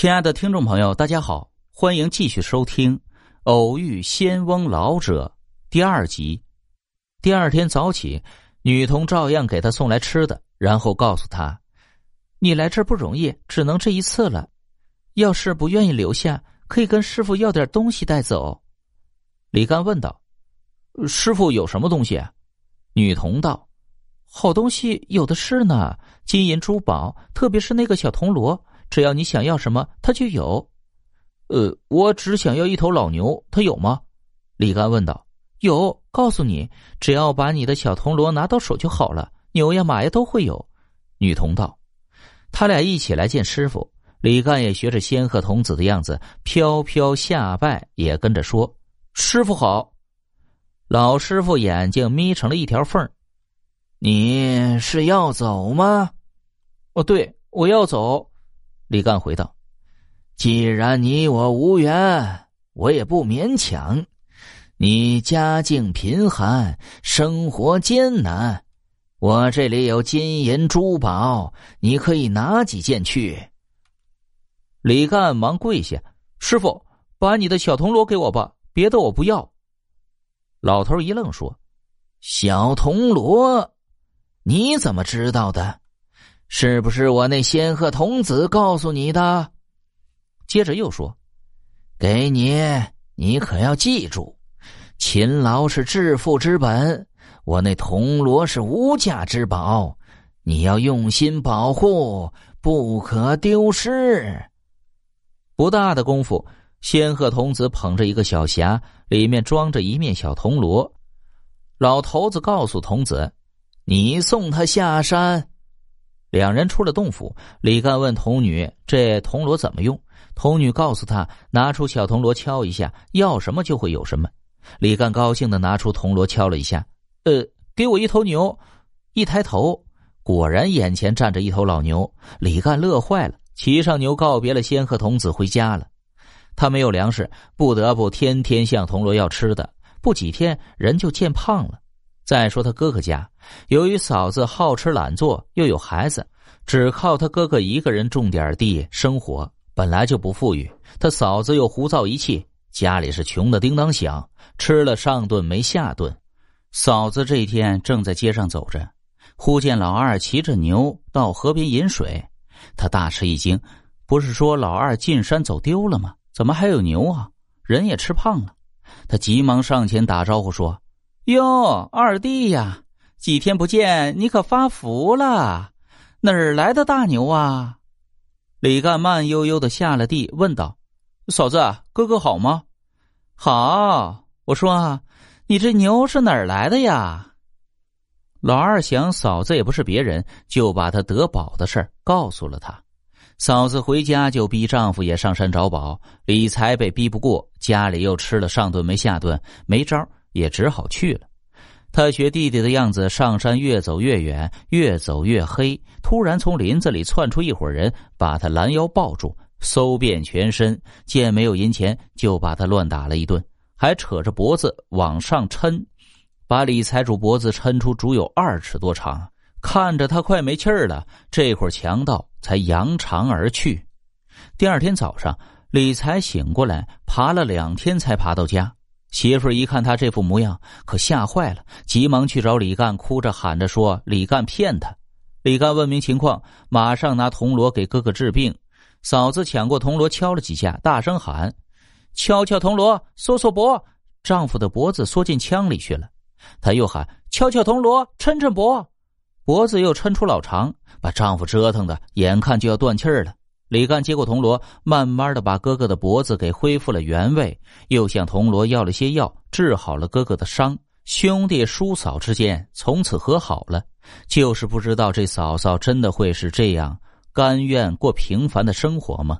亲爱的听众朋友，大家好，欢迎继续收听《偶遇仙翁老者》第二集。第二天早起，女童照样给他送来吃的，然后告诉他：“你来这儿不容易，只能这一次了。要是不愿意留下，可以跟师傅要点东西带走。”李干问道：“师傅有什么东西？”啊女童道：“好东西有的是呢，金银珠宝，特别是那个小铜锣。”只要你想要什么，他就有。呃，我只想要一头老牛，他有吗？李干问道。有，告诉你，只要把你的小铜锣拿到手就好了，牛呀马呀都会有。女童道。他俩一起来见师傅，李干也学着仙鹤童子的样子飘飘下拜，也跟着说：“师傅好。”老师傅眼睛眯成了一条缝你是要走吗？哦，对，我要走。李干回道：“既然你我无缘，我也不勉强。你家境贫寒，生活艰难，我这里有金银珠宝，你可以拿几件去。”李干忙跪下：“师傅，把你的小铜锣给我吧，别的我不要。”老头一愣，说：“小铜锣，你怎么知道的？”是不是我那仙鹤童子告诉你的？接着又说：“给你，你可要记住，勤劳是致富之本。我那铜锣是无价之宝，你要用心保护，不可丢失。”不大的功夫，仙鹤童子捧着一个小匣，里面装着一面小铜锣。老头子告诉童子：“你送他下山。”两人出了洞府，李干问童女：“这铜锣怎么用？”童女告诉他：“拿出小铜锣敲一下，要什么就会有什么。”李干高兴的拿出铜锣敲了一下，“呃，给我一头牛。”一抬头，果然眼前站着一头老牛。李干乐坏了，骑上牛告别了仙鹤童子，回家了。他没有粮食，不得不天天向铜锣要吃的。不几天，人就见胖了。再说他哥哥家，由于嫂子好吃懒做，又有孩子，只靠他哥哥一个人种点地生活，本来就不富裕。他嫂子又胡造一气，家里是穷的叮当响，吃了上顿没下顿。嫂子这一天正在街上走着，忽见老二骑着牛到河边饮水，他大吃一惊，不是说老二进山走丢了吗？怎么还有牛啊？人也吃胖了。他急忙上前打招呼说。哟，二弟呀，几天不见，你可发福了？哪儿来的大牛啊？李干慢悠悠的下了地，问道：“嫂子，哥哥好吗？”“好。”我说：“啊，你这牛是哪儿来的呀？”老二想，嫂子也不是别人，就把他得宝的事告诉了他。嫂子回家就逼丈夫也上山找宝，李才被逼不过，家里又吃了上顿没下顿，没招。也只好去了。他学弟弟的样子上山，越走越远，越走越黑。突然从林子里窜出一伙人，把他拦腰抱住，搜遍全身，见没有银钱，就把他乱打了一顿，还扯着脖子往上抻，把李财主脖子抻出足有二尺多长。看着他快没气儿了，这伙强盗才扬长而去。第二天早上，李财醒过来，爬了两天才爬到家。媳妇儿一看他这副模样，可吓坏了，急忙去找李干，哭着喊着说：“李干骗他。”李干问明情况，马上拿铜锣给哥哥治病。嫂子抢过铜锣敲了几下，大声喊：“敲敲铜锣，缩缩脖。”丈夫的脖子缩进枪里去了。他又喊：“敲敲铜锣，抻抻脖。”脖子又抻出老长，把丈夫折腾的眼看就要断气儿了。李干接过铜锣，慢慢的把哥哥的脖子给恢复了原位，又向铜锣要了些药，治好了哥哥的伤。兄弟叔嫂之间从此和好了，就是不知道这嫂嫂真的会是这样甘愿过平凡的生活吗？